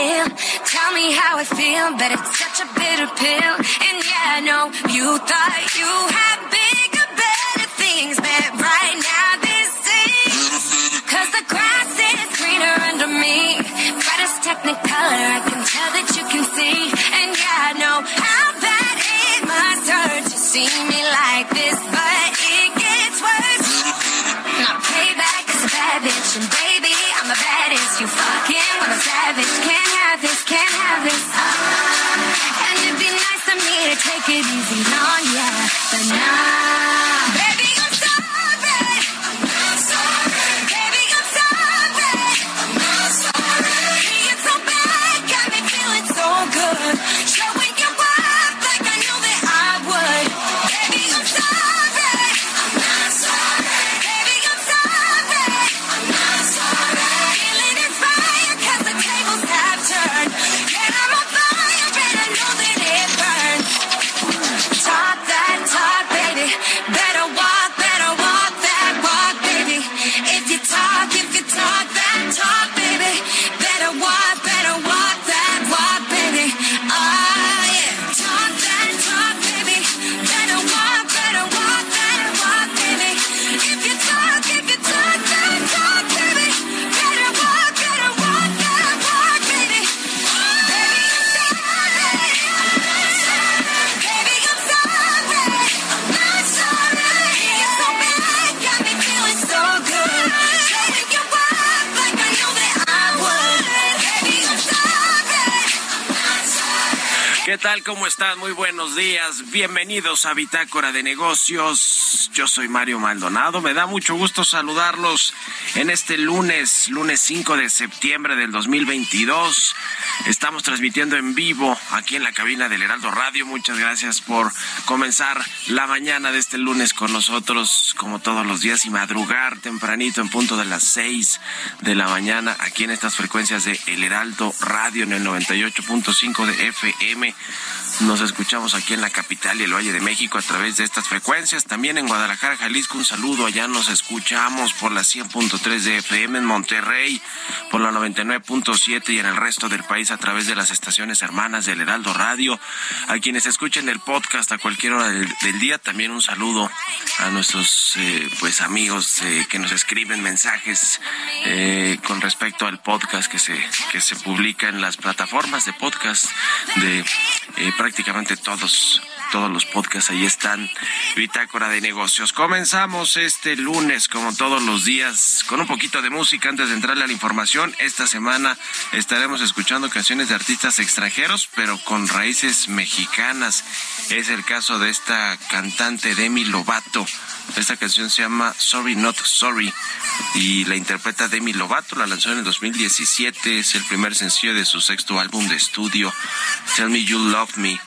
Kill. Tell me how I feel, but it's such a bitter pill. And yeah, I know you thought you had bigger, ¿Qué tal? ¿Cómo están? Muy buenos días. Bienvenidos a Bitácora de Negocios. Yo soy Mario Maldonado. Me da mucho gusto saludarlos en este lunes, lunes 5 de septiembre del 2022. Estamos transmitiendo en vivo aquí en la cabina del Heraldo Radio. Muchas gracias por comenzar la mañana de este lunes con nosotros, como todos los días, y madrugar tempranito en punto de las 6 de la mañana aquí en estas frecuencias de El Heraldo Radio en el 98.5 de FM. Nos escuchamos aquí en la capital y el Valle de México a través de estas frecuencias. También en Guadalajara, Jalisco, un saludo. Allá nos escuchamos por la 100.3 de FM en Monterrey, por la 99.7 y en el resto del país a través de las estaciones hermanas del Heraldo Radio. A quienes escuchen el podcast a cualquier hora del, día, también un saludo a nuestros eh, pues amigos eh, que nos escriben mensajes eh, con respecto al podcast que se que se publica en las plataformas de podcast de prácticamente todos todos los podcasts ahí están. Bitácora de negocios. Comenzamos este lunes como todos los días con un poquito de música antes de entrarle a la información. Esta semana estaremos escuchando canciones de artistas extranjeros pero con raíces mexicanas. Es el caso de esta cantante Demi Lovato. Esta canción se llama Sorry Not Sorry y la interpreta Demi Lovato, la lanzó en el 2017, es el primer sencillo de su sexto álbum de estudio, Tell Me You Love Me.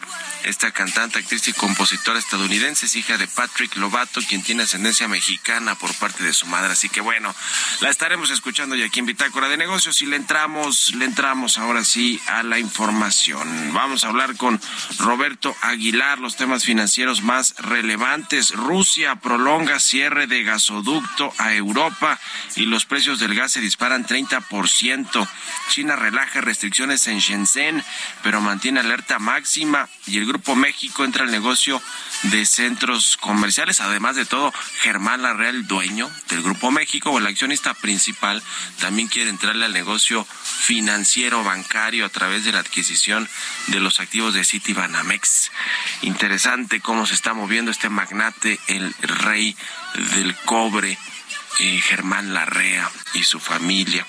Esta cantante, actriz y compositora estadounidense, es hija de Patrick Lobato, quien tiene ascendencia mexicana por parte de su madre. Así que bueno, la estaremos escuchando ya aquí en Bitácora de Negocios y le entramos, le entramos ahora sí a la información. Vamos a hablar con Roberto Aguilar, los temas financieros más relevantes. Rusia prolonga cierre de gasoducto a Europa y los precios del gas se disparan 30%. China relaja restricciones en Shenzhen, pero mantiene alerta máxima y el Grupo México entra al negocio de centros comerciales. Además de todo, Germán Larreal, dueño del Grupo México o el accionista principal, también quiere entrarle al negocio financiero bancario a través de la adquisición de los activos de Citibanamex. Interesante cómo se está moviendo este magnate, el rey del cobre eh, Germán Larrea y su familia.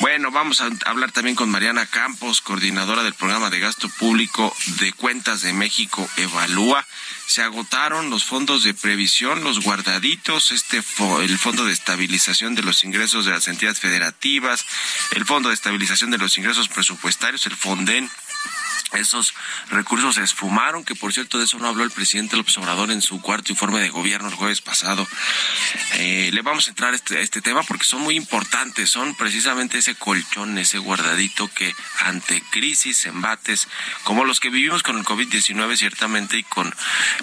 Bueno, vamos a hablar también con Mariana Campos, coordinadora del programa de gasto público de cuentas de México Evalúa. Se agotaron los fondos de previsión, los guardaditos, este el Fondo de Estabilización de los Ingresos de las Entidades Federativas, el Fondo de Estabilización de los Ingresos Presupuestarios, el FONDEN, esos recursos se esfumaron, que por cierto de eso no habló el presidente López Obrador en su cuarto informe de gobierno el jueves pasado. Eh, le vamos a entrar a este, este tema porque son muy importantes, son precisamente ese colchón, ese guardadito que ante crisis, embates, como los que vivimos con el COVID-19 ciertamente y con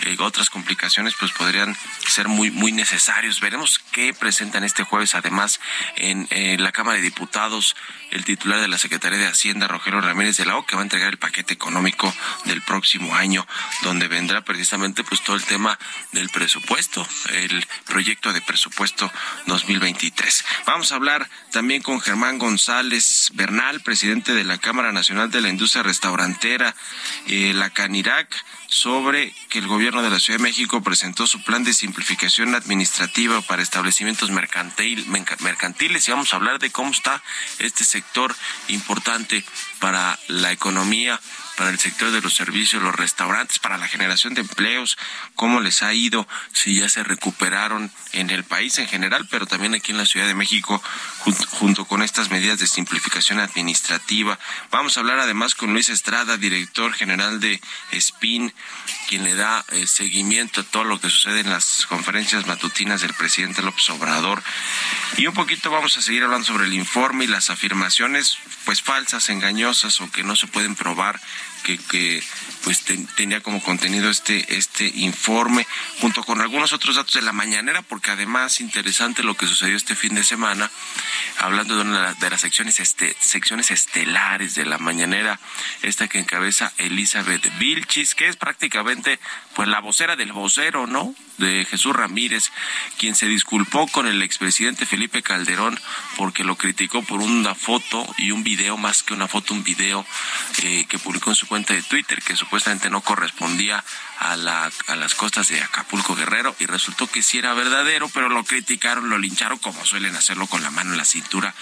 eh, otras complicaciones, pues podrían ser muy, muy necesarios. Veremos qué presentan este jueves además en la Cámara de Diputados el titular de la Secretaría de Hacienda, Rogelio Ramírez de la O, que va a entregar el paquete económico del próximo año, donde vendrá precisamente pues todo el tema del presupuesto, el proyecto de presupuesto 2023. Vamos a hablar también con Germán González Bernal, presidente de la Cámara Nacional de la Industria Restaurantera, eh, la Canirac sobre que el gobierno de la Ciudad de México presentó su plan de simplificación administrativa para establecimientos mercantil, mercantiles y vamos a hablar de cómo está este sector importante para la economía para el sector de los servicios, los restaurantes, para la generación de empleos, cómo les ha ido, si ya se recuperaron en el país en general, pero también aquí en la Ciudad de México, junto, con estas medidas de simplificación administrativa. Vamos a hablar además con Luis Estrada, director general de SPIN, quien le da eh, seguimiento a todo lo que sucede en las conferencias matutinas del presidente López Obrador. Y un poquito vamos a seguir hablando sobre el informe y las afirmaciones, pues falsas, engañosas o que no se pueden probar que, pues tenía como contenido este este informe junto con algunos otros datos de la mañanera porque además interesante lo que sucedió este fin de semana hablando de una de las secciones este, secciones estelares de la mañanera esta que encabeza Elizabeth Vilchis que es prácticamente pues la vocera del vocero no de Jesús Ramírez quien se disculpó con el expresidente Felipe Calderón porque lo criticó por una foto y un video más que una foto un video eh, que publicó en su cuenta de Twitter que supuestamente no correspondía a, la, a las costas de Acapulco Guerrero y resultó que sí era verdadero, pero lo criticaron, lo lincharon como suelen hacerlo con la mano en la cintura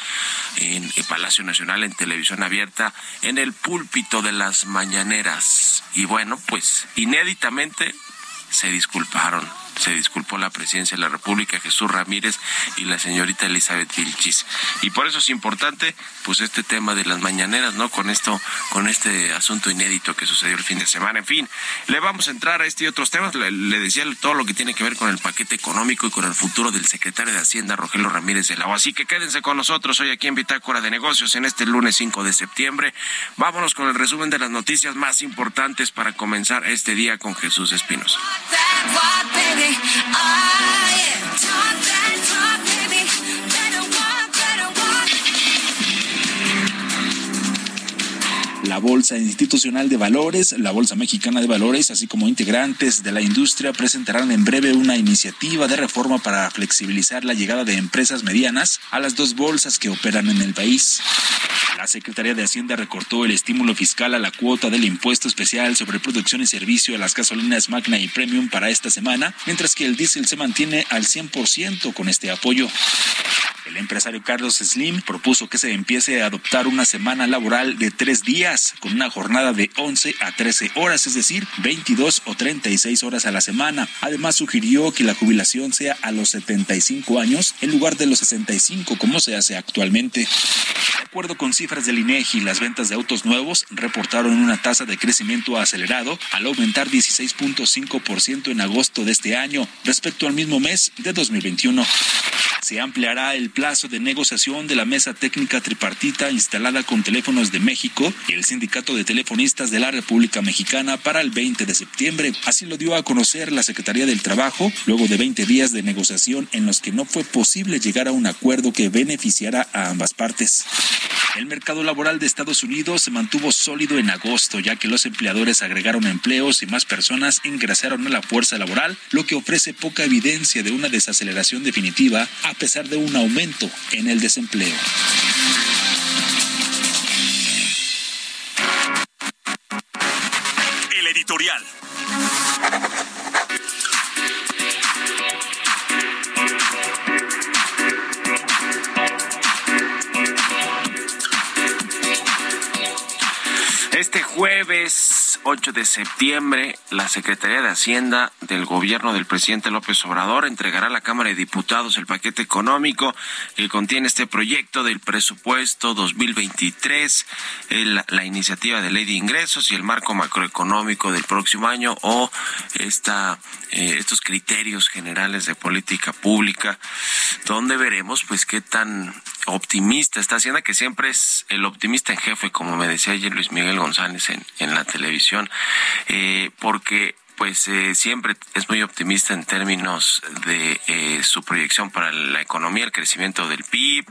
en el Palacio Nacional, en televisión abierta, en el púlpito de las mañaneras. Y bueno, pues inéditamente se disculparon se disculpó la presidencia de la República, Jesús Ramírez y la señorita Elizabeth Vilchis. Y por eso es importante, pues, este tema de las mañaneras, ¿no? Con esto, con este asunto inédito que sucedió el fin de semana. En fin, le vamos a entrar a este y otros temas. Le, decía todo lo que tiene que ver con el paquete económico y con el futuro del secretario de Hacienda, Rogelio Ramírez de la O. Así que quédense con nosotros hoy aquí en Bitácora de Negocios en este lunes 5 de septiembre. Vámonos con el resumen de las noticias más importantes para comenzar este día con Jesús I am taught that La Bolsa Institucional de Valores, la Bolsa Mexicana de Valores, así como integrantes de la industria presentarán en breve una iniciativa de reforma para flexibilizar la llegada de empresas medianas a las dos bolsas que operan en el país. La Secretaría de Hacienda recortó el estímulo fiscal a la cuota del impuesto especial sobre producción y servicio a las gasolinas Magna y Premium para esta semana, mientras que el diésel se mantiene al 100% con este apoyo. El empresario Carlos Slim propuso que se empiece a adoptar una semana laboral de tres días, con una jornada de 11 a 13 horas, es decir, 22 o 36 horas a la semana. Además, sugirió que la jubilación sea a los 75 años en lugar de los 65, como se hace actualmente. De acuerdo con cifras del INEGI, las ventas de autos nuevos reportaron una tasa de crecimiento acelerado al aumentar 16.5% en agosto de este año respecto al mismo mes de 2021. Se ampliará el plazo de negociación de la mesa técnica tripartita instalada con Teléfonos de México y el Sindicato de Telefonistas de la República Mexicana para el 20 de septiembre. Así lo dio a conocer la Secretaría del Trabajo luego de 20 días de negociación en los que no fue posible llegar a un acuerdo que beneficiara a ambas partes. El mercado laboral de Estados Unidos se mantuvo sólido en agosto, ya que los empleadores agregaron empleos y más personas ingresaron a la fuerza laboral, lo que ofrece poca evidencia de una desaceleración definitiva a pesar de un aumento en el desempleo. El editorial. Este jueves 8 de septiembre, la Secretaría de Hacienda del gobierno del presidente López Obrador entregará a la Cámara de Diputados el paquete económico que contiene este proyecto del presupuesto 2023, el, la iniciativa de ley de ingresos y el marco macroeconómico del próximo año o esta, eh, estos criterios generales de política pública, donde veremos pues qué tan optimista está Hacienda, que siempre es el optimista en jefe, como me decía ayer Luis Miguel González en, en la televisión, eh, porque pues eh, siempre es muy optimista en términos de eh, su proyección para la economía, el crecimiento del PIB,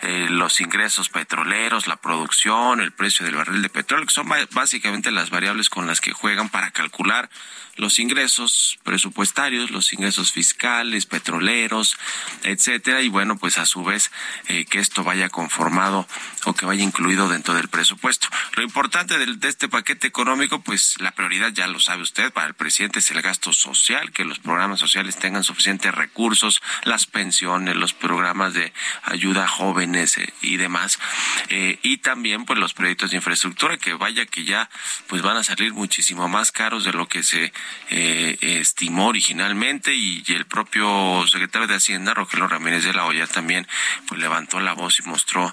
eh, los ingresos petroleros, la producción, el precio del barril de petróleo, que son básicamente las variables con las que juegan para calcular los ingresos presupuestarios, los ingresos fiscales, petroleros, etcétera, y bueno, pues a su vez eh, que esto vaya conformado o que vaya incluido dentro del presupuesto. Lo importante de, de este paquete económico, pues la prioridad ya lo sabe usted para el presidente es el gasto social, que los programas sociales tengan suficientes recursos, las pensiones, los programas de ayuda a jóvenes eh, y demás, eh, y también pues los proyectos de infraestructura que vaya que ya pues van a salir muchísimo más caros de lo que se eh, estimó originalmente. Y, el propio secretario de Hacienda, Rogelio Ramírez de la Hoya, también pues levantó la voz y mostró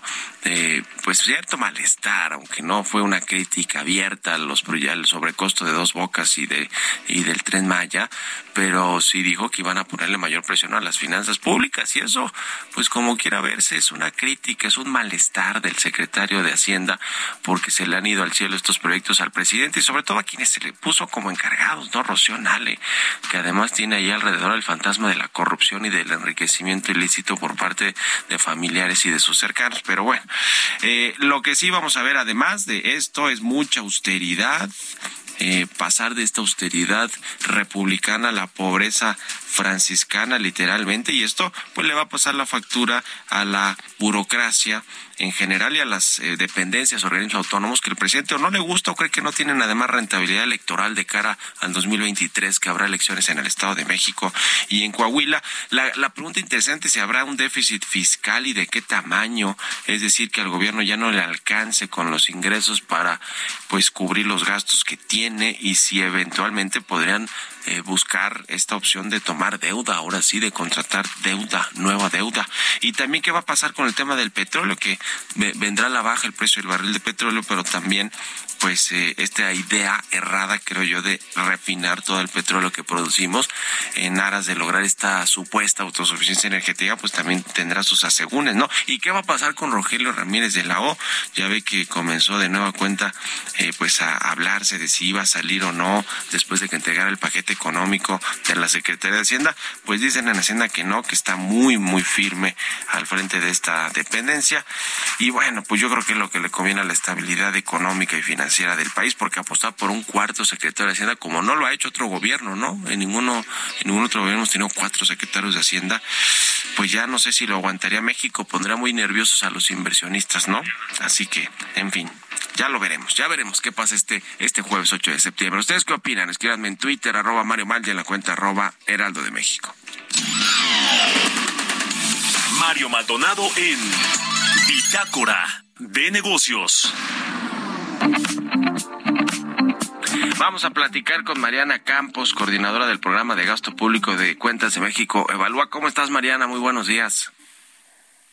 pues cierto malestar, aunque no fue una crítica abierta a los al sobrecosto de dos bocas y de y del tren Maya, pero sí dijo que iban a ponerle mayor presión a las finanzas públicas y eso, pues como quiera verse, es una crítica, es un malestar del secretario de Hacienda porque se le han ido al cielo estos proyectos al presidente y sobre todo a quienes se le puso como encargados, ¿no? Rocío Nale, que además tiene ahí alrededor el fantasma de la corrupción y del enriquecimiento ilícito por parte de familiares y de sus cercanos. Pero bueno, eh, lo que sí vamos a ver además de esto es mucha austeridad, eh, pasar de esta austeridad republicana a la pobreza franciscana literalmente y esto pues le va a pasar la factura a la burocracia en general y a las eh, dependencias, organismos autónomos que el presidente o no le gusta o cree que no tienen además rentabilidad electoral de cara al 2023 que habrá elecciones en el Estado de México y en Coahuila. La, la pregunta interesante es si habrá un déficit fiscal y de qué tamaño, es decir, que al gobierno ya no le alcance con los ingresos para pues cubrir los gastos que y si eventualmente podrían eh, buscar esta opción de tomar deuda, ahora sí, de contratar deuda, nueva deuda. Y también qué va a pasar con el tema del petróleo, que vendrá a la baja el precio del barril de petróleo, pero también pues eh, esta idea errada, creo yo, de refinar todo el petróleo que producimos en aras de lograr esta supuesta autosuficiencia energética, pues también tendrá sus asegúnes, ¿no? ¿Y qué va a pasar con Rogelio Ramírez de la O? Ya ve que comenzó de nueva cuenta eh, pues a hablarse de si iba a salir o no después de que entregara el paquete económico de la Secretaría de Hacienda, pues dicen en Hacienda que no, que está muy, muy firme al frente de esta dependencia. Y bueno, pues yo creo que es lo que le conviene a la estabilidad económica y financiera del país, porque apostar por un cuarto secretario de Hacienda, como no lo ha hecho otro gobierno, ¿no? En ninguno, en ningún otro gobierno hemos tenido cuatro secretarios de Hacienda, pues ya no sé si lo aguantaría México, pondría muy nerviosos a los inversionistas, ¿no? Así que, en fin. Ya lo veremos, ya veremos qué pasa este, este jueves 8 de septiembre. ¿Ustedes qué opinan? Escríbanme en Twitter, arroba Mario Mal y en la cuenta arroba Heraldo de México. Mario Maldonado en Bitácora de Negocios. Vamos a platicar con Mariana Campos, coordinadora del programa de gasto público de Cuentas de México. Evalúa, ¿cómo estás Mariana? Muy buenos días.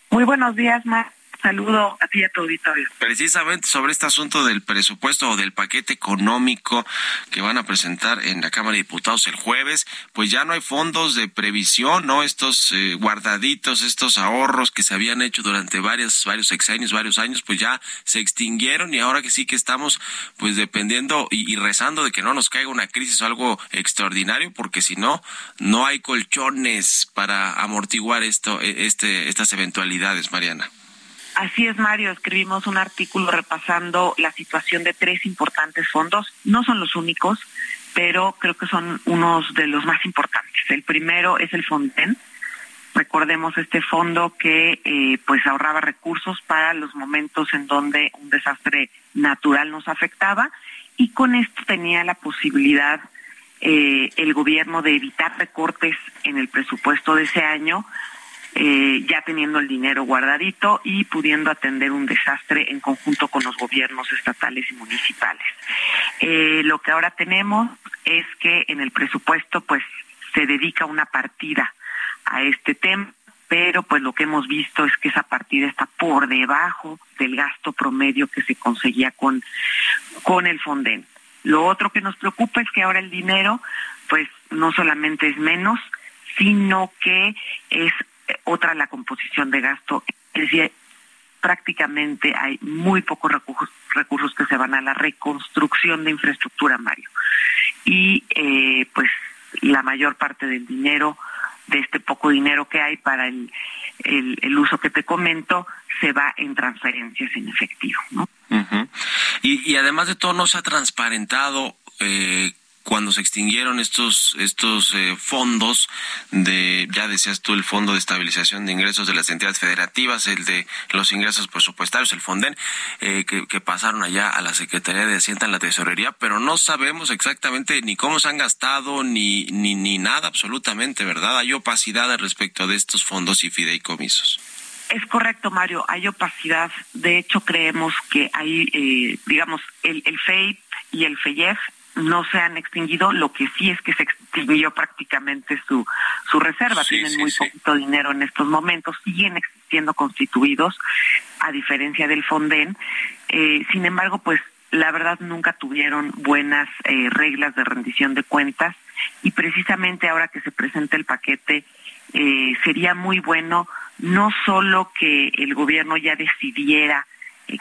Muy buenos días, Mar saludo a ti y a tu auditorio. Precisamente sobre este asunto del presupuesto o del paquete económico que van a presentar en la Cámara de Diputados el jueves, pues ya no hay fondos de previsión, ¿no? Estos eh, guardaditos, estos ahorros que se habían hecho durante varios, varios sexenios, varios años, pues ya se extinguieron y ahora que sí que estamos pues dependiendo y, y rezando de que no nos caiga una crisis o algo extraordinario, porque si no, no hay colchones para amortiguar esto, e, este, estas eventualidades, Mariana. Así es, Mario. Escribimos un artículo repasando la situación de tres importantes fondos. No son los únicos, pero creo que son unos de los más importantes. El primero es el Fonden. Recordemos este fondo que eh, pues ahorraba recursos para los momentos en donde un desastre natural nos afectaba y con esto tenía la posibilidad eh, el gobierno de evitar recortes en el presupuesto de ese año eh, ya teniendo el dinero guardadito y pudiendo atender un desastre en conjunto con los gobiernos estatales y municipales. Eh, lo que ahora tenemos es que en el presupuesto pues se dedica una partida a este tema pero pues lo que hemos visto es que esa partida está por debajo del gasto promedio que se conseguía con, con el Fonden. Lo otro que nos preocupa es que ahora el dinero pues no solamente es menos, sino que es otra la composición de gasto, es decir, prácticamente hay muy pocos recursos, recursos que se van a la reconstrucción de infraestructura, Mario. Y eh, pues la mayor parte del dinero, de este poco dinero que hay para el, el, uso que te comento, se va en transferencias en efectivo. y, y además de todo, no se ha transparentado eh, cuando se extinguieron estos estos eh, fondos de ya decías tú el fondo de estabilización de ingresos de las entidades federativas el de los ingresos presupuestarios el Fonden eh, que, pasaron allá a la Secretaría de Hacienda en la Tesorería pero no sabemos exactamente ni cómo se han gastado ni ni ni nada absolutamente verdad hay opacidad respecto de estos fondos y fideicomisos es correcto, Mario, hay opacidad. De hecho, creemos que hay, eh, digamos, el, el FEIP y el FEIEF no se han extinguido, lo que sí es que se extinguió prácticamente su, su reserva, tienen muy poquito dinero en estos momentos, siguen existiendo constituidos, a diferencia del Fonden, eh, sin embargo, pues la verdad nunca tuvieron buenas eh, reglas de rendición de cuentas y precisamente ahora que se presenta el paquete, eh, sería muy bueno no solo que el gobierno ya decidiera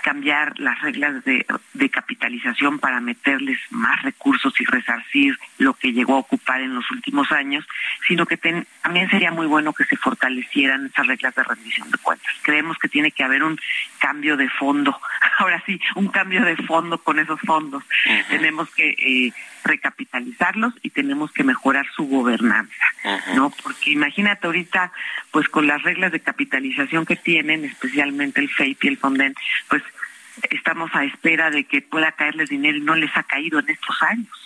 cambiar las reglas de, de, capitalización para meterles más recursos y resarcir lo que llegó a ocupar en los últimos años, sino que también sería muy bueno que se fortalecieran esas reglas de rendición de cuentas. Creemos que tiene que haber un cambio de fondo, ahora sí, un cambio de fondo con esos fondos. Tenemos que eh, recapitalizarlos y tenemos que mejorar su gobernanza, ¿no? Porque imagínate ahorita, pues con las reglas de capitalización que tienen, especialmente el FEIP y el Fonden, estamos a espera de que pueda caerles dinero y no les ha caído en estos años.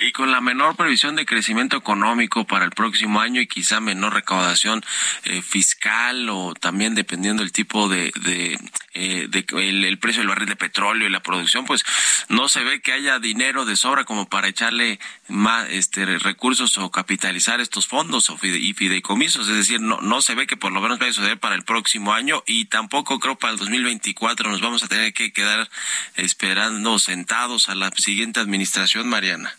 Y con la menor previsión de crecimiento económico para el próximo año y quizá menor recaudación eh, fiscal o también dependiendo del tipo de, de, eh, de el, precio del barril de petróleo y la producción, pues no se ve que haya dinero de sobra como para echarle más este recursos o capitalizar estos fondos o y fideicomisos, es decir, no no se ve que por lo menos vaya a suceder para el próximo año y tampoco creo para el 2024 nos vamos a tener que quedar esperando sentados a la siguiente administración, Mariana.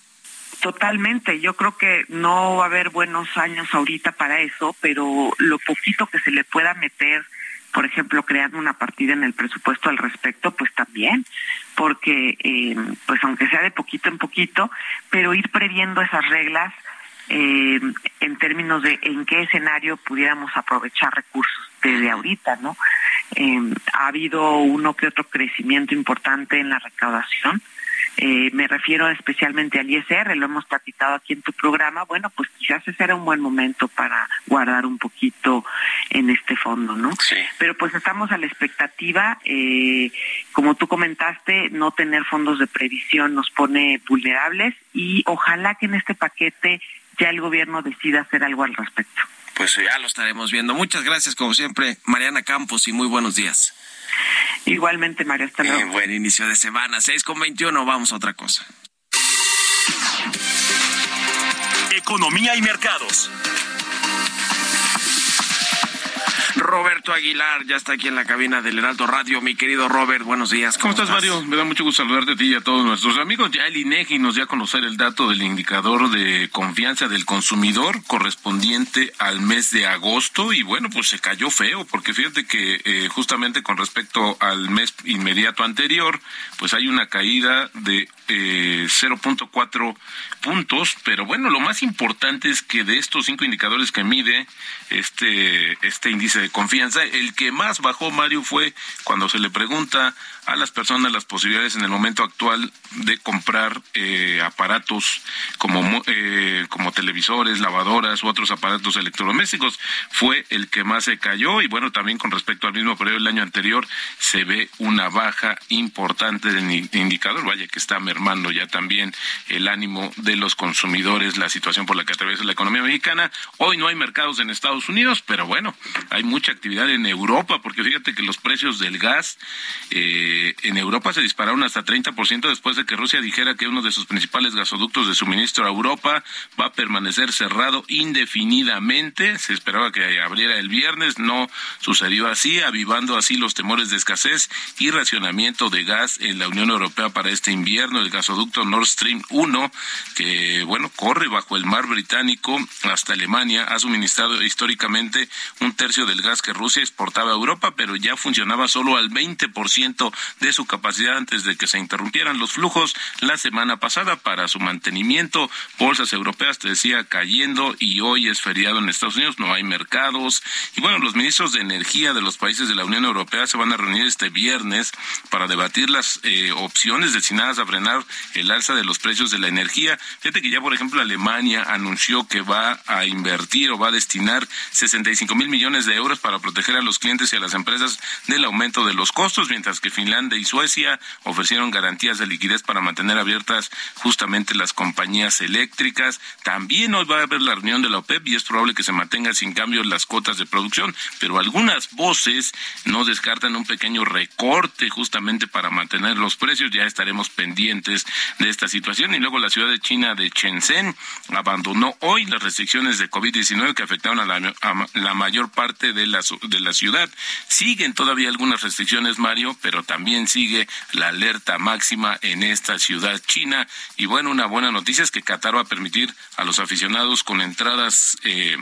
Totalmente, yo creo que no va a haber buenos años ahorita para eso, pero lo poquito que se le pueda meter, por ejemplo, creando una partida en el presupuesto al respecto, pues también, porque eh, pues aunque sea de poquito en poquito, pero ir previendo esas reglas eh, en términos de en qué escenario pudiéramos aprovechar recursos desde ahorita, ¿no? Eh, ha habido uno que otro crecimiento importante en la recaudación, eh, me refiero especialmente al ISR, lo hemos platicado aquí en tu programa, bueno, pues quizás ese era un buen momento para guardar un poquito en este fondo, ¿no? Sí. Pero pues estamos a la expectativa, eh, como tú comentaste, no tener fondos de previsión nos pone vulnerables y ojalá que en este paquete ya el gobierno decida hacer algo al respecto. pues ya lo estaremos viendo. Muchas gracias, como siempre, Mariana Campos, y muy buenos días. Igualmente, Mario, hasta luego. Eh, buen inicio de semana, 6 con 21, vamos a otra cosa. Economía y mercados. Roberto Aguilar ya está aquí en la cabina del Heraldo Radio. Mi querido Robert, buenos días. ¿Cómo, estás, Mario? Me da mucho gusto saludarte a ti y a todos nuestros amigos. Ya el INEGI nos dio a conocer el dato del indicador de confianza del consumidor correspondiente al mes de agosto y bueno, pues se cayó feo porque fíjate que eh, justamente con respecto al mes inmediato anterior, pues hay una caída de eh, 0.4 puntos, pero bueno, lo más importante es que de estos cinco indicadores que mide este, este índice de confianza, el que más bajó Mario fue cuando se le pregunta a las personas las posibilidades en el momento actual de comprar eh, aparatos como, eh, televisores, lavadoras u otros aparatos electrodomésticos. Fue el que más se cayó y bueno, también con respecto al mismo periodo del año anterior se ve una baja importante del indicador. Vaya que está mermando ya también el ánimo de los consumidores, la situación por la que atraviesa la economía mexicana. Hoy no hay mercados en Estados Unidos, pero bueno, hay mucha actividad en Europa porque fíjate que los precios del gas eh, en Europa se dispararon hasta 30% después de que Rusia dijera que uno de sus principales gasoductos de suministro a Europa va a permanecer cerrado indefinidamente. Se esperaba que abriera el viernes, no sucedió así, avivando así los temores de escasez y racionamiento de gas en la Unión Europea para este invierno. El gasoducto Nord Stream 1, que bueno, corre bajo el mar británico hasta Alemania, ha suministrado históricamente un tercio del gas que Rusia exportaba a Europa, pero ya funcionaba solo al 20% de su capacidad antes de que se interrumpieran los flujos la semana pasada para su mantenimiento. Bolsas europeas, decía, cayendo y hoy es feriado en Estados Unidos, no hay mercados. Y bueno, los ministros de energía de los países de la Unión Europea se van a reunir este viernes para debatir las eh, opciones destinadas a frenar el alza de los precios de la energía. Fíjate que ya, por ejemplo, Alemania anunció que va a invertir o va a destinar 65 mil millones de euros para proteger a los clientes y a las empresas del aumento de los costos, mientras que Finlandia y Suecia ofrecieron garantías de liquidez para mantener abiertas justamente las compañías eléctricas. También hoy va a haber la reunión de la OPEP y es probable que se mantenga sin cambio las cuotas de producción, pero algunas voces no descartan un pequeño recorte justamente para mantener los precios. Ya estaremos pendientes de esta situación. Y luego la ciudad de China de Shenzhen abandonó hoy las restricciones de COVID-19 que afectaron a la, mayor parte de la, de la ciudad. Siguen todavía algunas restricciones, Mario, pero también también sigue la alerta máxima en esta ciudad china. Y bueno, una buena noticia es que Qatar va a permitir a los aficionados con entradas eh,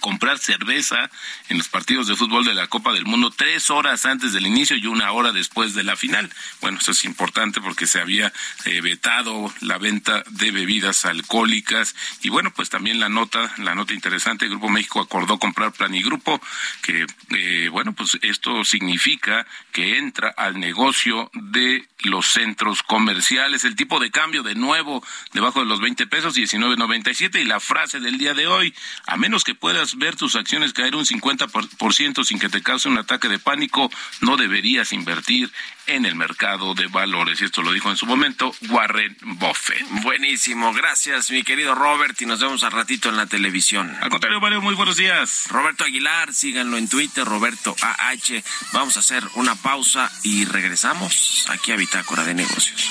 comprar cerveza en los partidos de fútbol de la Copa del Mundo tres horas antes del inicio y una hora después de la final. Bueno, eso es importante porque se había eh, vetado la venta de bebidas alcohólicas y bueno, pues también la nota, la nota interesante, el Grupo México acordó comprar Planigrupo, que eh, bueno, pues esto significa que entra al negocio de los centros comerciales. El tipo de cambio de nuevo debajo de los 20 pesos, 19.97 y la frase del día de hoy, a menos que puedas ver tus acciones caer un 50% sin que te cause un ataque de pánico, no deberías invertir en el mercado de valores. Y esto lo dijo en su momento Warren Buffett. Buenísimo, gracias mi querido Robert y nos vemos al ratito en la televisión. Al contrario, Mario, muy buenos días. Roberto Aguilar, síganlo en Twitter, Roberto AH. Vamos a hacer una pausa y regresamos aquí a Bitácora de Negocios.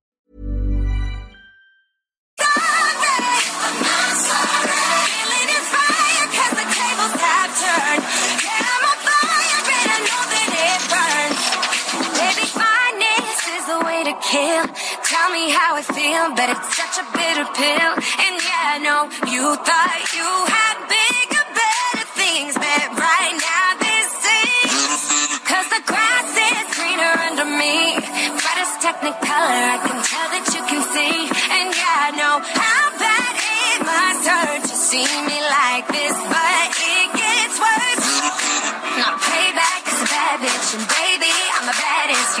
today. Kill. Tell me how I feel, but it's such a bitter pill. And yeah, I know you thought you had bigger, better things, but right now this is. Cause the grass is greener under me. Brightest technicolor, I can tell that you can see. And yeah, I know how bad it must hurt to see me like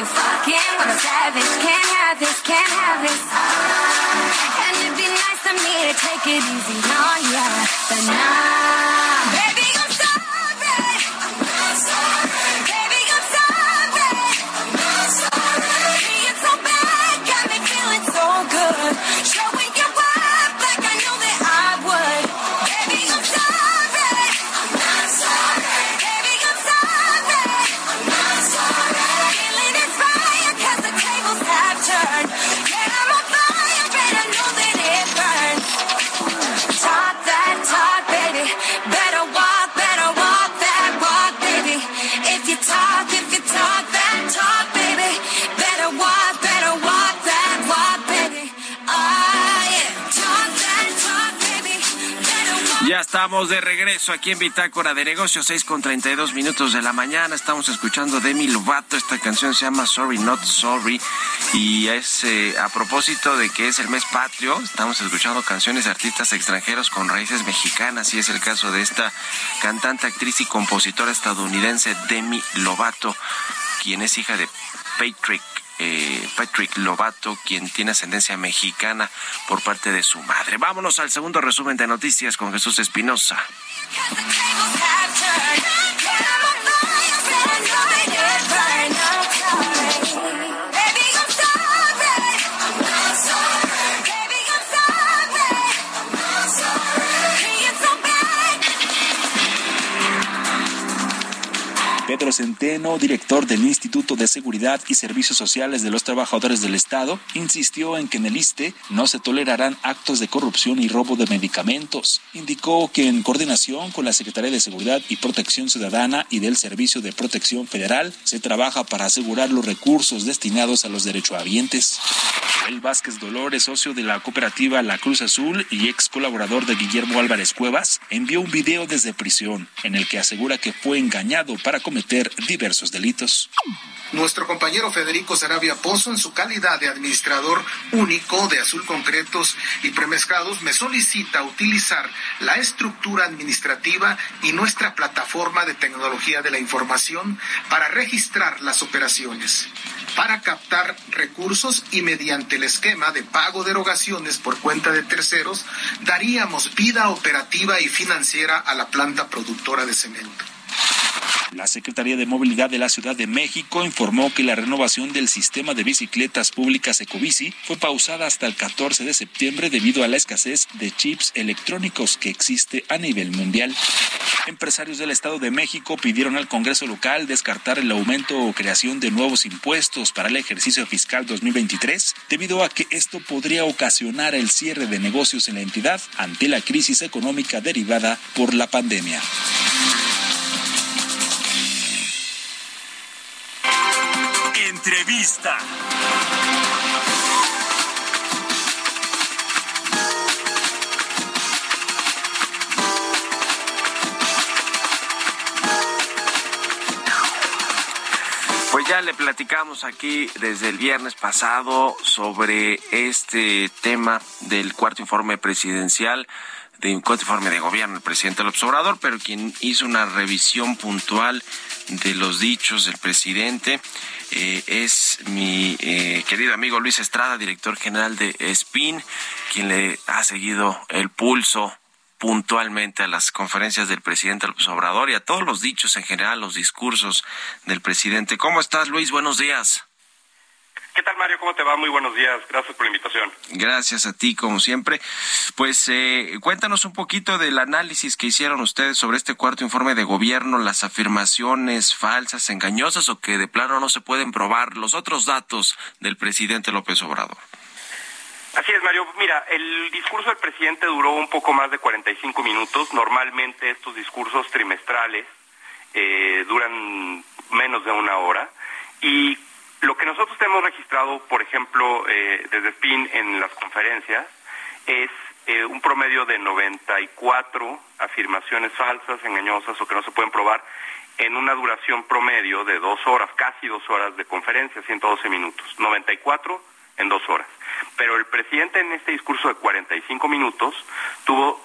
You fucking with a savage. Can't have this, can't have this. And it'd be nice of me to take it easy oh, on ya, but nah. Estamos de regreso aquí en Bitácora de Negocios, 6 con 32 minutos de la mañana. Estamos escuchando Demi Lovato. Esta canción se llama Sorry Not Sorry. Y es eh, a propósito de que es el mes patrio. Estamos escuchando canciones de artistas extranjeros con raíces mexicanas. Y es el caso de esta cantante, actriz y compositora estadounidense Demi Lovato, quien es hija de Patrick eh, Patrick Lovato, quien tiene ascendencia mexicana por parte de su madre. Vámonos al segundo resumen de noticias con Jesús Espinosa. Pedro Centeno, director del Instituto de Seguridad y Servicios Sociales de los Trabajadores del Estado, insistió en que en el ISTE no se tolerarán actos de corrupción y robo de medicamentos. Indicó que en coordinación con la Secretaría de Seguridad y Protección Ciudadana y del Servicio de Protección Federal se trabaja para asegurar los recursos destinados a los derechohabientes. El Vázquez Dolores, socio de la cooperativa La Cruz Azul y ex colaborador de Guillermo Álvarez Cuevas, envió un video desde prisión en el que asegura que fue engañado para cometer diversos delitos. Nuestro compañero Federico Sarabia Pozo, en su calidad de administrador único de Azul Concretos y Premezclados, me solicita utilizar la estructura administrativa y nuestra plataforma de tecnología de la información para registrar las operaciones, para captar recursos y mediante el esquema de pago de erogaciones por cuenta de terceros, daríamos vida operativa y financiera a la planta productora de cemento. La Secretaría de Movilidad de la Ciudad de México informó que la renovación del sistema de bicicletas públicas Ecobici fue pausada hasta el 14 de septiembre debido a la escasez de chips electrónicos que existe a nivel mundial. Empresarios del Estado de México pidieron al Congreso local descartar el aumento o creación de nuevos impuestos para el ejercicio fiscal 2023 debido a que esto podría ocasionar el cierre de negocios en la entidad ante la crisis económica derivada por la pandemia. entrevista. Pues ya le platicamos aquí desde el viernes pasado sobre este tema del cuarto informe presidencial de informe de gobierno del presidente López Obrador, pero quien hizo una revisión puntual de los dichos del presidente eh, es mi eh, querido amigo Luis Estrada, director general de SPIN, quien le ha seguido el pulso puntualmente a las conferencias del presidente López Obrador y a todos los dichos en general, los discursos del presidente. ¿Cómo estás, Luis? Buenos días. ¿Qué tal, Mario? ¿Cómo te va? Muy buenos días. Gracias por la invitación. Gracias a ti, como siempre. Pues eh, cuéntanos un poquito del análisis que hicieron ustedes sobre este cuarto informe de gobierno, las afirmaciones falsas, engañosas o que de plano no se pueden probar, los otros datos del presidente López Obrador. Así es, Mario. Mira, el discurso del presidente duró un poco más de 45 minutos. Normalmente estos discursos trimestrales eh, duran menos de una hora. Y lo que nosotros tenemos registrado, por ejemplo, eh, desde SPIN en las conferencias, es eh, un promedio de 94 afirmaciones falsas, engañosas o que no se pueden probar en una duración promedio de dos horas, casi dos horas de conferencia, 112 minutos. 94 en dos horas. Pero el presidente en este discurso de 45 minutos tuvo,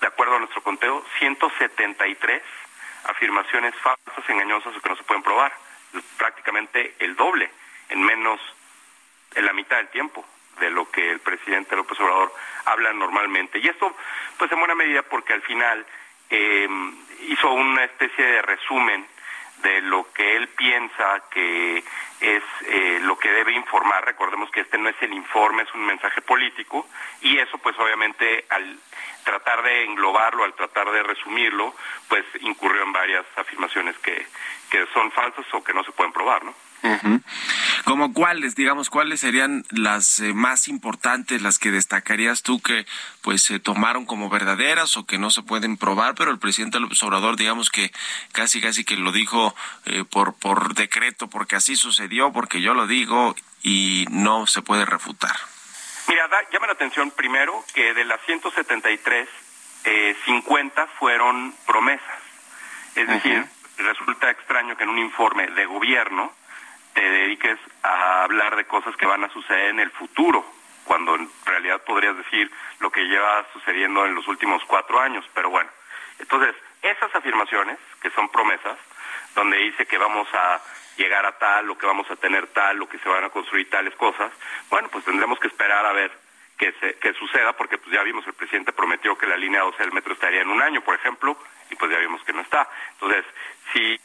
de acuerdo a nuestro conteo, 173 afirmaciones falsas, engañosas o que no se pueden probar. Prácticamente el doble, en menos, en la mitad del tiempo de lo que el presidente López Obrador habla normalmente. Y esto, pues en buena medida porque al final eh, hizo una especie de resumen de lo que él piensa que es eh, lo que debe informar. Recordemos que este no es el informe, es un mensaje político y eso pues obviamente al tratar de englobarlo, al tratar de resumirlo, pues incurrió en varias afirmaciones que, que son falsas o que no se pueden probar, ¿no? ¿Como cuáles, digamos, cuáles serían las eh, más importantes, las que destacarías tú que pues se tomaron como verdaderas o que no se pueden probar, pero el presidente López Obrador, digamos que casi casi que lo dijo eh, por por decreto, porque así sucedió, porque yo lo digo y no se puede refutar. Mira, llama la atención primero que de las 173, eh, 50 fueron promesas. Es decir, resulta extraño que en un informe de gobierno te dediques a hablar de cosas que van a suceder en el futuro, cuando en realidad podrías decir lo que lleva sucediendo en los últimos cuatro años. Pero bueno, entonces, esas afirmaciones, que son promesas, donde dice que vamos a llegar a tal, o que vamos a tener tal, o que se van a construir tales cosas, bueno, pues tendremos que esperar a ver que, se, que suceda, porque pues ya vimos, el presidente prometió que la línea 12 del metro estaría en un año, por ejemplo, y pues ya vimos que no está. Entonces, si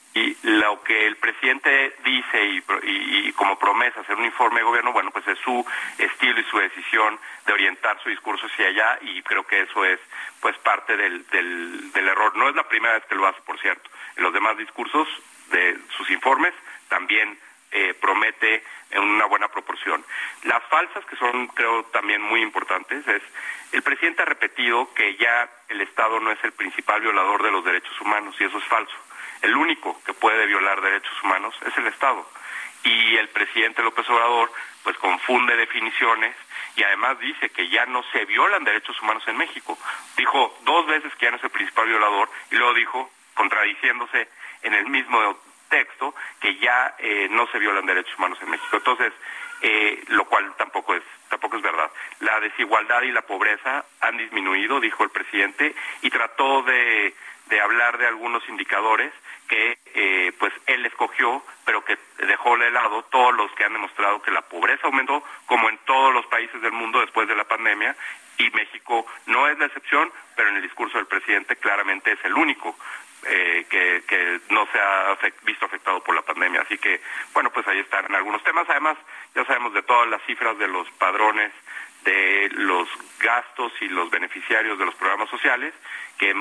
lo que el presidente dice y, y, como promesa hacer un informe de gobierno, bueno, pues es su estilo y su decisión de orientar su discurso hacia allá y creo que eso es pues parte del, del, del error. No es la primera vez que lo hace, por cierto. En los demás discursos de sus informes también eh, promete en una buena proporción. Las falsas, que son creo también muy importantes, es el presidente ha repetido que ya el Estado no es el principal violador de los derechos humanos y eso es falso. El único que puede violar derechos humanos es el Estado. Y el presidente López Obrador pues confunde definiciones y además dice que ya no se violan derechos humanos en México. Dijo dos veces que ya no es el principal violador y luego dijo, contradiciéndose en el mismo texto, que ya eh, no se violan derechos humanos en México. Entonces, eh, lo cual tampoco es tampoco es verdad. La desigualdad y la pobreza han disminuido, dijo el presidente, y trató de, de hablar de algunos indicadores que eh, pues él escogió, pero que dejó de lado todos los que han demostrado que la pobreza aumentó, como en todos los países del mundo después de la pandemia, y México no es la excepción, pero en el discurso del presidente claramente es el único eh, que, que, no se ha visto afectado por la pandemia. Así que, bueno, pues ahí están algunos temas. Además, ya sabemos de todas las cifras de los padrones de los gastos y los beneficiarios de los programas sociales, que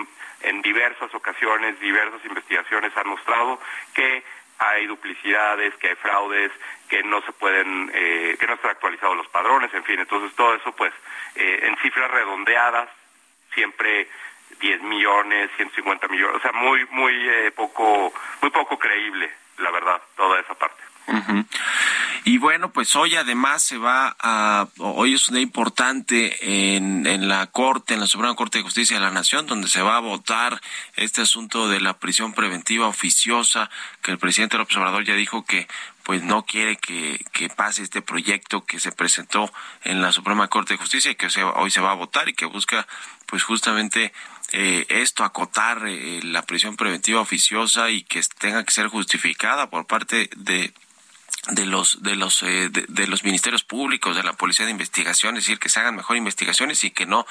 en, diversas ocasiones, diversas investigaciones han mostrado que hay duplicidades, que hay fraudes, que no se pueden, eh, que no están actualizados los padrones, en fin, entonces todo eso, pues, eh, en cifras redondeadas, siempre 10 millones, 150 millones, o sea, muy, muy eh, poco, muy poco creíble, la verdad, toda esa parte. Y bueno, pues hoy además se va a, hoy es un día importante en, en la Corte, en la Suprema Corte de Justicia de la Nación, donde se va a votar este asunto de la prisión preventiva oficiosa, que el presidente López Obrador ya dijo que pues no quiere que, que pase este proyecto que se presentó en la Suprema Corte de Justicia y que hoy se va a votar y que busca pues justamente eh, esto, acotar eh, la prisión preventiva oficiosa y que tenga que ser justificada por parte de de los de los eh, de, los ministerios públicos de la policía de investigación es decir que se hagan mejor investigaciones y que no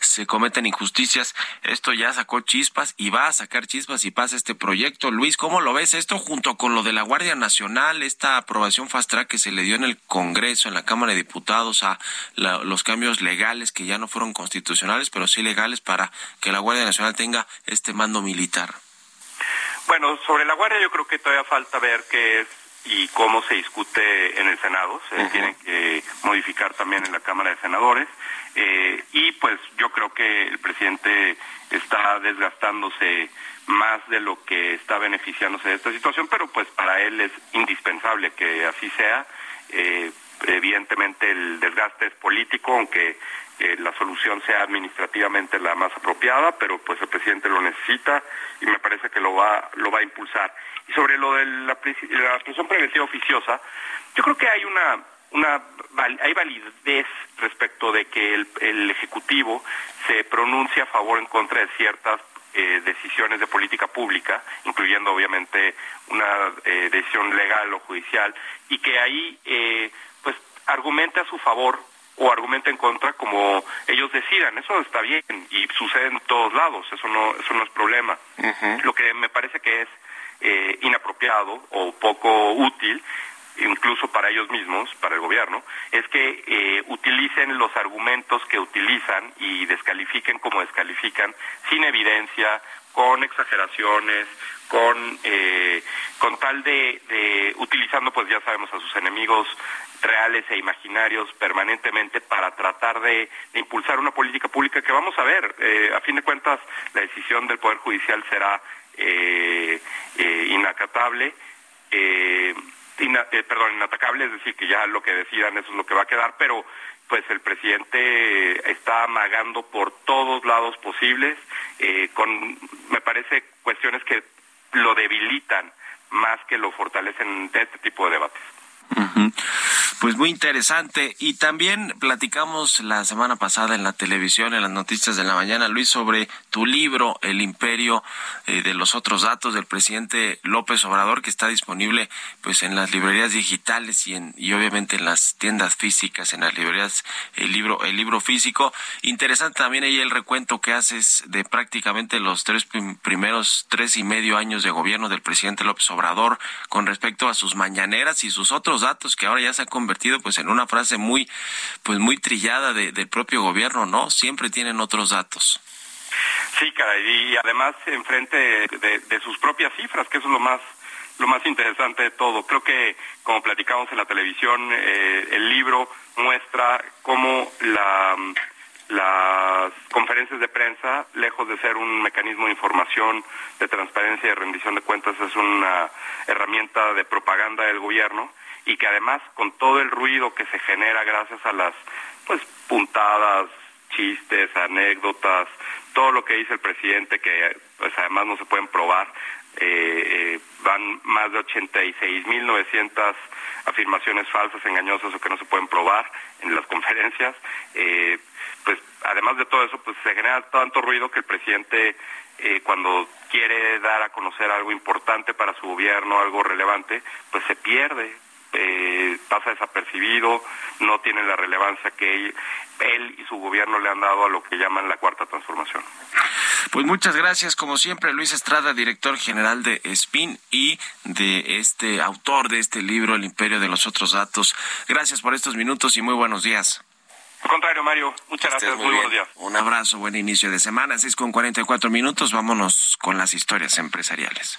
se cometen injusticias. Esto ya sacó chispas y va a sacar chispas y pasa este proyecto. Luis cómo lo ves esto junto con lo de la Guardia Nacional esta aprobación fast track que se le dio en el Congreso en la Cámara de Diputados a los cambios legales que ya no fueron constitucionales pero sí legales para que la Guardia Nacional tenga este mando militar bueno sobre la Guardia yo creo que todavía falta ver qué es y cómo se discute en el Senado. Se tiene que modificar también en la Cámara de Senadores. Eh, y pues yo creo que el presidente está desgastándose más de lo que está beneficiándose de esta situación, pero pues para él es indispensable que así sea. Eh, evidentemente el desgaste es político, aunque eh, la solución sea administrativamente la más apropiada, pero pues el presidente lo necesita y me parece que lo va, lo va a impulsar. Y sobre lo de la, prisión preventiva oficiosa, yo creo que hay una, una hay validez respecto de que el, Ejecutivo se pronuncie a favor o en contra de ciertas eh, decisiones de política pública, incluyendo obviamente una eh, decisión legal o judicial, y que ahí eh, pues argumente a su favor o argumente en contra como ellos decidan. Eso está bien y sucede en todos lados, eso no, eso no es problema. Lo que me parece que es eh, inapropiado o poco útil, incluso para ellos mismos, para el gobierno, es que eh, utilicen los argumentos que utilizan y descalifiquen como descalifican, sin evidencia, con exageraciones, con, eh, con tal de, de, utilizando, pues ya sabemos, a sus enemigos reales e imaginarios permanentemente para tratar de, impulsar una política pública que vamos a ver. a fin de cuentas, la decisión del Poder Judicial será eh, eh, inacatable, eh, eh, perdón, inatacable, es decir, que ya lo que decidan eso es lo que va a quedar, pero pues el presidente está amagando por todos lados posibles, con, me parece, cuestiones que lo debilitan más que lo fortalecen de este tipo de debates. Pues muy interesante. Y también platicamos la semana pasada en la televisión, en las noticias de la mañana, Luis, sobre tu libro, El Imperio eh, de los otros datos del presidente López Obrador, que está disponible pues en las librerías digitales y en y obviamente en las tiendas físicas, en las librerías el libro el libro físico. Interesante también ahí el recuento que haces de prácticamente los tres primeros tres y medio años de gobierno del presidente López Obrador con respecto a sus mañaneras y sus otros datos que ahora ya se han convertido pues en una frase muy pues muy trillada de, del propio gobierno, ¿no? Siempre tienen otros datos. Sí, caray, y además enfrente de, de sus propias cifras, que eso es lo más lo más interesante de todo. Creo que, como platicamos en la televisión, eh, el libro muestra cómo la, las conferencias de prensa, lejos de ser un mecanismo de información, de transparencia y de rendición de cuentas, es una herramienta de propaganda del gobierno y que además con todo el ruido que se genera gracias a las pues puntadas, chistes, anécdotas, todo lo que dice el presidente que pues además no se pueden probar, eh, eh van más de 86.900 afirmaciones falsas, engañosas o que no se pueden probar en las conferencias. Eh, pues además de todo eso, pues se genera tanto ruido que el presidente cuando quiere dar a conocer algo importante para su gobierno, algo relevante, pues se pierde, eh, pasa desapercibido, no tiene la relevancia que él, y su gobierno le han dado a lo que llaman la cuarta transformación. Pues muchas gracias, como siempre, Luis Estrada, director general de SPIN y de este autor de este libro, El Imperio de los Otros Datos. Gracias por estos minutos y muy buenos días. Al contrario, Mario, muchas gracias, muy, buenos días. Un abrazo, buen inicio de semana, 6 con 44 minutos, vámonos con las historias empresariales.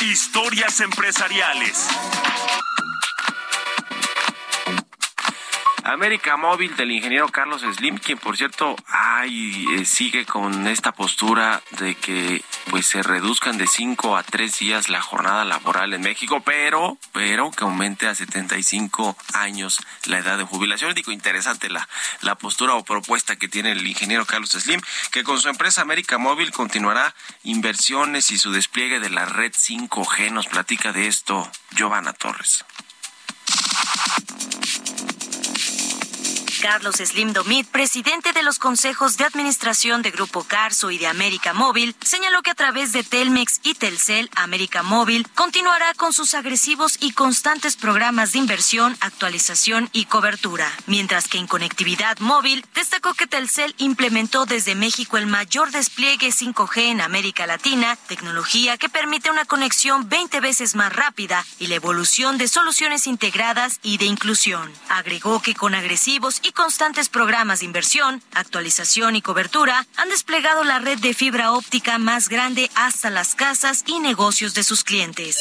Historias empresariales. América Móvil del ingeniero Carlos Slim, quien por cierto ay, eh, sigue con esta postura de que pues se reduzcan de cinco a tres días la jornada laboral en México, pero, pero que aumente a 75 años la edad de jubilación. Digo, interesante la, la postura o propuesta que tiene el ingeniero Carlos Slim, que con su empresa América Móvil continuará inversiones y su despliegue de la red 5G. Nos platica de esto Giovanna Torres. Carlos Slim Domit, presidente de los consejos de administración de Grupo Carso y de América Móvil, señaló que a través de Telmex y Telcel, América Móvil continuará con sus agresivos y constantes programas de inversión, actualización y cobertura. Mientras que en conectividad móvil, destacó que Telcel implementó desde México el mayor despliegue 5G en América Latina, tecnología que permite una conexión 20 veces más rápida y la evolución de soluciones integradas y de inclusión. Agregó que con agresivos y constantes programas de inversión, actualización y cobertura han desplegado la red de fibra óptica más grande hasta las casas y negocios de sus clientes.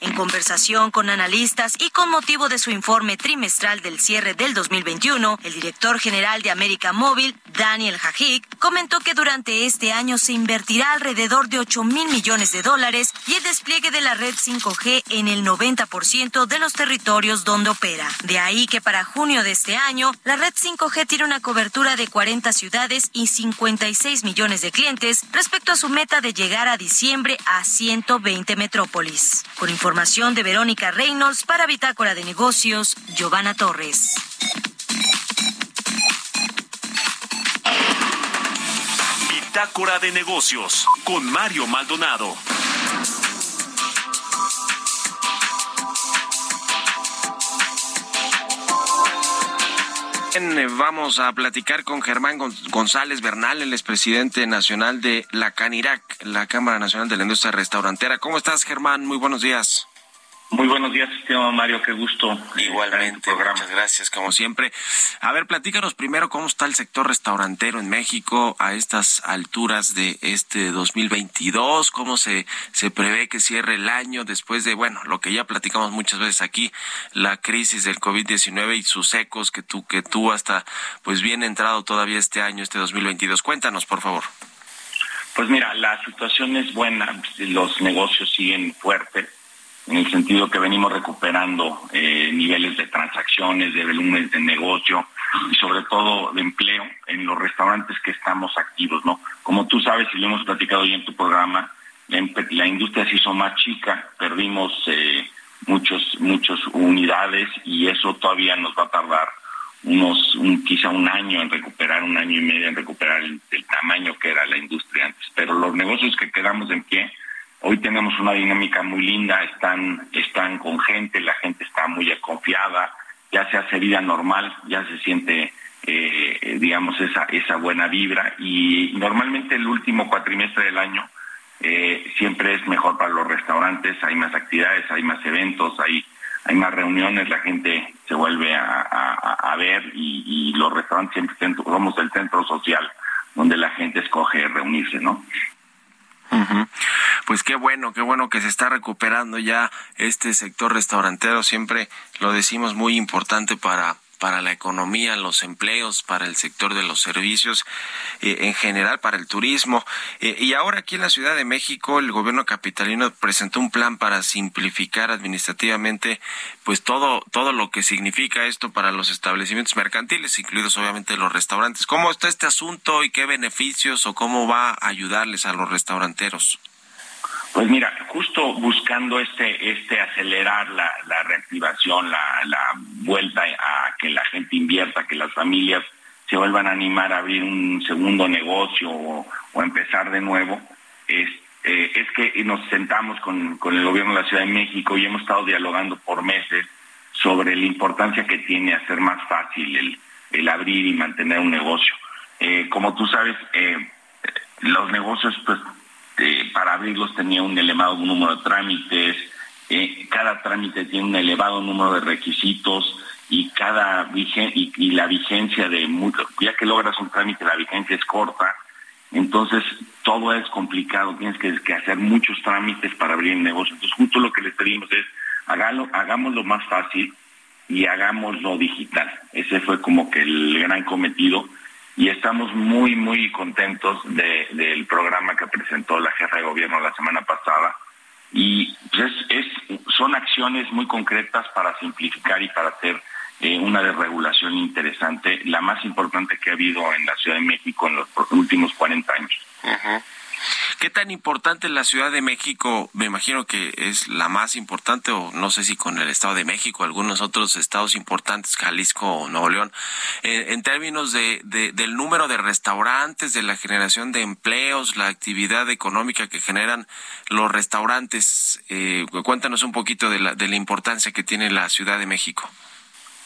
En conversación con analistas y con motivo de su informe trimestral del cierre del 2021, el director general de América Móvil, Daniel Hajik, comentó que durante este año se invertirá alrededor de 8 mil millones de dólares y el despliegue de la red 5G en el 90% de los territorios donde opera. De ahí que para junio de este año, la red 5G tiene una cobertura de 40 ciudades y 56 millones de clientes respecto a su meta de llegar a diciembre a 120 metrópolis. Con información de Verónica Reynolds para Bitácora de Negocios, Giovanna Torres. Bitácora de negocios con Mario Maldonado. Vamos a platicar con Germán González Bernal, el expresidente nacional de la CANIRAC, la Cámara Nacional de la Industria Restaurantera. ¿Cómo estás, Germán? Muy buenos días. Muy buenos días, estimado Mario, qué gusto. Igualmente, muchas gracias, como siempre. A ver, platícanos primero cómo está el sector restaurantero en México a estas alturas de este 2022, cómo se, se prevé que cierre el año después de, bueno, lo que ya platicamos muchas veces aquí, la crisis del COVID-19 y sus ecos que tú, que tú hasta, pues bien entrado todavía este año, este 2022. Cuéntanos, por favor. Pues mira, la situación es buena, los negocios siguen fuertes en el sentido que venimos recuperando eh, niveles de transacciones, de volúmenes de negocio y sobre todo de empleo en los restaurantes que estamos activos, ¿no? Como tú sabes y lo hemos platicado hoy en tu programa, la, industria se hizo más chica, perdimos eh, muchos muchas unidades y eso todavía nos va a tardar unos un, quizá un año en recuperar, un año y medio en recuperar el tamaño que era la industria antes. Pero los negocios que quedamos en pie Hoy tenemos una dinámica muy linda, están, están con gente, la gente está muy confiada, ya se hace vida normal, ya se siente, eh, digamos, esa, esa buena vibra y normalmente el último cuatrimestre del año eh, siempre es mejor para los restaurantes, hay más actividades, hay más eventos, hay, hay más reuniones, la gente se vuelve a, ver y, los restaurantes siempre somos el centro social donde la gente escoge reunirse, ¿no? Pues qué bueno, qué bueno que se está recuperando ya este sector restaurantero. Siempre lo decimos muy importante para para la economía, los empleos, para el sector de los servicios, eh, en general para el turismo. Eh, y ahora aquí en la Ciudad de México, el gobierno capitalino presentó un plan para simplificar administrativamente, pues todo, todo lo que significa esto para los establecimientos mercantiles, incluidos obviamente los restaurantes. ¿Cómo está este asunto y qué beneficios o cómo va a ayudarles a los restauranteros? Pues mira, justo buscando este, este acelerar la, la reactivación, la, la vuelta a que la gente invierta, que las familias se vuelvan a animar a abrir un segundo negocio o, empezar de nuevo, es, eh, es que nos sentamos con, con el gobierno de la Ciudad de México y hemos estado dialogando por meses sobre la importancia que tiene hacer más fácil el, el abrir y mantener un negocio. Eh, como tú sabes, eh, los negocios pues este, para abrirlos tenía un elevado número de trámites, eh, cada trámite tiene un elevado número de requisitos y cada y, y la vigencia de mucho, ya que logras un trámite la vigencia es corta, entonces todo es complicado, tienes que, hacer muchos trámites para abrir el negocio. Entonces, justo lo que les pedimos es, hágalo, hagámoslo más fácil y hagámoslo digital. Ese fue como que el gran cometido y estamos muy, muy contentos del programa que presentó la jefa de gobierno la semana pasada. Y pues es, son acciones muy concretas para simplificar y para hacer eh, una desregulación interesante, la más importante que ha habido en la Ciudad de México en los últimos 40 años. ¿Qué tan importante es la Ciudad de México? Me imagino que es la más importante, o no sé si con el Estado de México, algunos otros estados importantes, Jalisco o Nuevo León, eh, en términos de, del número de restaurantes, de la generación de empleos, la actividad económica que generan los restaurantes. Eh, cuéntanos un poquito de la, de la importancia que tiene la Ciudad de México.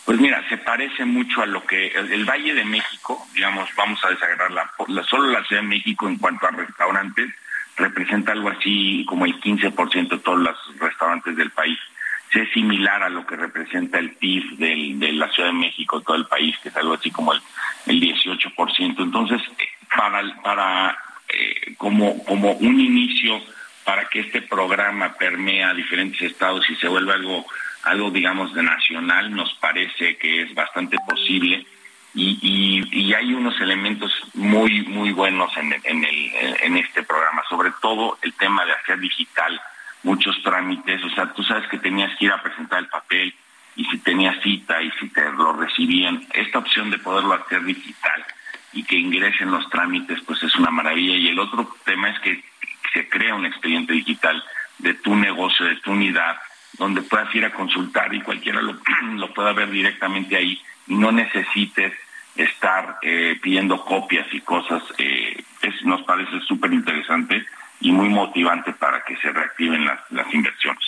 Pues mira, se parece mucho a lo que el, Valle de México, digamos, vamos a desagregar la, solo la Ciudad de México en cuanto a restaurantes, representa algo así como el 15% de todos los restaurantes del país. Es similar a lo que representa el PIB de la Ciudad de México, todo el país, que es algo así como el, 18%. Entonces, para, para eh, como, como un inicio para que este programa permea a diferentes estados y se vuelva algo algo, digamos, de nacional, nos parece que es bastante posible y, y, hay unos elementos muy, muy buenos en, en, el, en este programa, sobre todo el tema de hacer digital muchos trámites, o sea, tú sabes que tenías que ir a presentar el papel y si tenías cita y si te lo recibían, esta opción de poderlo hacer digital y que ingresen los trámites, pues es una maravilla. Y el otro tema es que se crea un expediente digital de tu negocio, de tu unidad, donde puedas ir a consultar y cualquiera lo, lo pueda ver directamente ahí no necesites estar eh, pidiendo copias y cosas. Eh, nos parece súper interesante y muy motivante para que se reactiven las, las inversiones.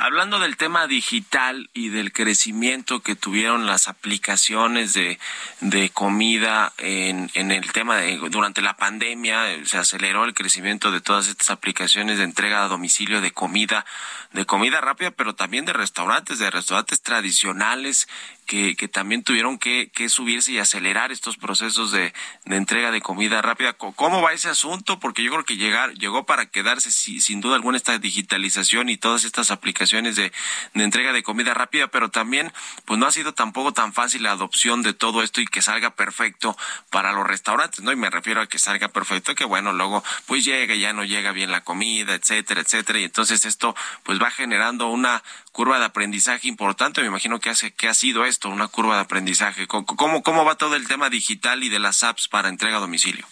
Hablando del tema digital y del crecimiento que tuvieron las aplicaciones de, de comida en, en el tema de durante la pandemia, se aceleró el crecimiento de todas estas aplicaciones de entrega a domicilio de comida, de comida rápida, pero también de restaurantes, de restaurantes tradicionales que, que también tuvieron que, que, subirse y acelerar estos procesos de, de, entrega de comida rápida. ¿Cómo va ese asunto? Porque yo creo que llegar, llegó para quedarse sin duda alguna esta digitalización y todas estas aplicaciones de, de entrega de comida rápida, pero también pues no ha sido tampoco tan fácil la adopción de todo esto y que salga perfecto para los restaurantes, ¿no? Y me refiero a que salga perfecto, que bueno, luego pues llega, ya no llega bien la comida, etcétera, etcétera, y entonces esto pues va generando una curva de aprendizaje importante, me imagino que hace que ha sido esto una curva de aprendizaje. ¿Cómo, ¿Cómo va todo el tema digital y de las apps para entrega a domicilio?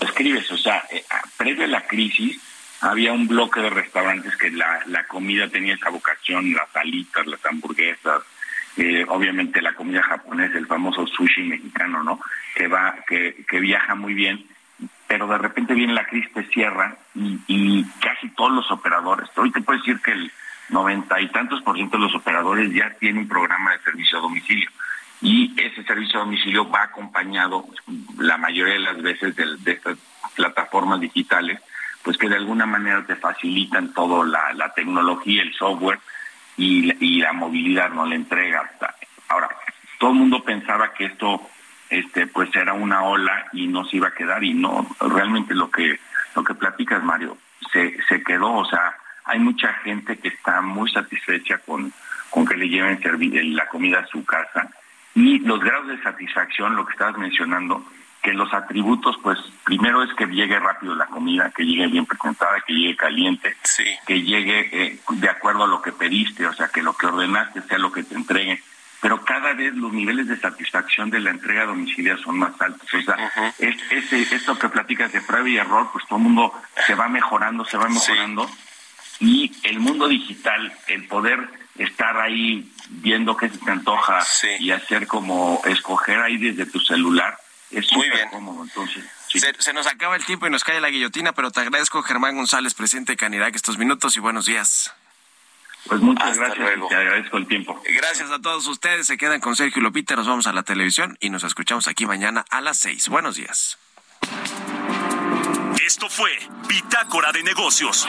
Escribes, o sea, eh, previo a la crisis había un bloque de restaurantes que la, la comida tenía esa vocación, las salitas, las hamburguesas, eh, obviamente la comida japonesa, el famoso sushi mexicano, ¿no? Que va, que, que viaja muy bien, pero de repente viene la crisis, te cierra y, y casi todos los operadores, hoy te puedo decir que el noventa y tantos por ciento de los operadores ya tienen un programa de servicio a domicilio. Y ese servicio a domicilio va acompañado la mayoría de las veces de, estas plataformas digitales, pues que de alguna manera te facilitan todo la, la tecnología, el software y, y, la movilidad, no la entrega. Ahora, todo el mundo pensaba que esto este pues era una ola y no se iba a quedar y no, realmente lo que lo que platicas Mario, se, se quedó, o sea, hay mucha gente que está muy satisfecha con, con que le lleven la comida a su casa. Y los grados de satisfacción, lo que estabas mencionando, que los atributos, pues primero es que llegue rápido la comida, que llegue bien presentada, que llegue caliente, que llegue eh, de acuerdo a lo que pediste, o sea, que lo que ordenaste sea lo que te entreguen. Pero cada vez los niveles de satisfacción de la entrega domiciliaria son más altos. O sea, esto que platicas de prueba y error, pues todo el mundo se va mejorando, se va mejorando y el mundo digital, el poder estar ahí viendo qué se te antoja y hacer como escoger ahí desde tu celular, es muy bien. cómodo. Entonces, se, nos acaba el tiempo y nos cae la guillotina, pero te agradezco, Germán González, presidente de Canirac, estos minutos y buenos días. Pues muchas gracias te agradezco el tiempo. Gracias a todos ustedes. Se quedan con Sergio Lopita. Nos vamos a la televisión y nos escuchamos aquí mañana a las seis. Buenos días. Esto fue Bitácora de Negocios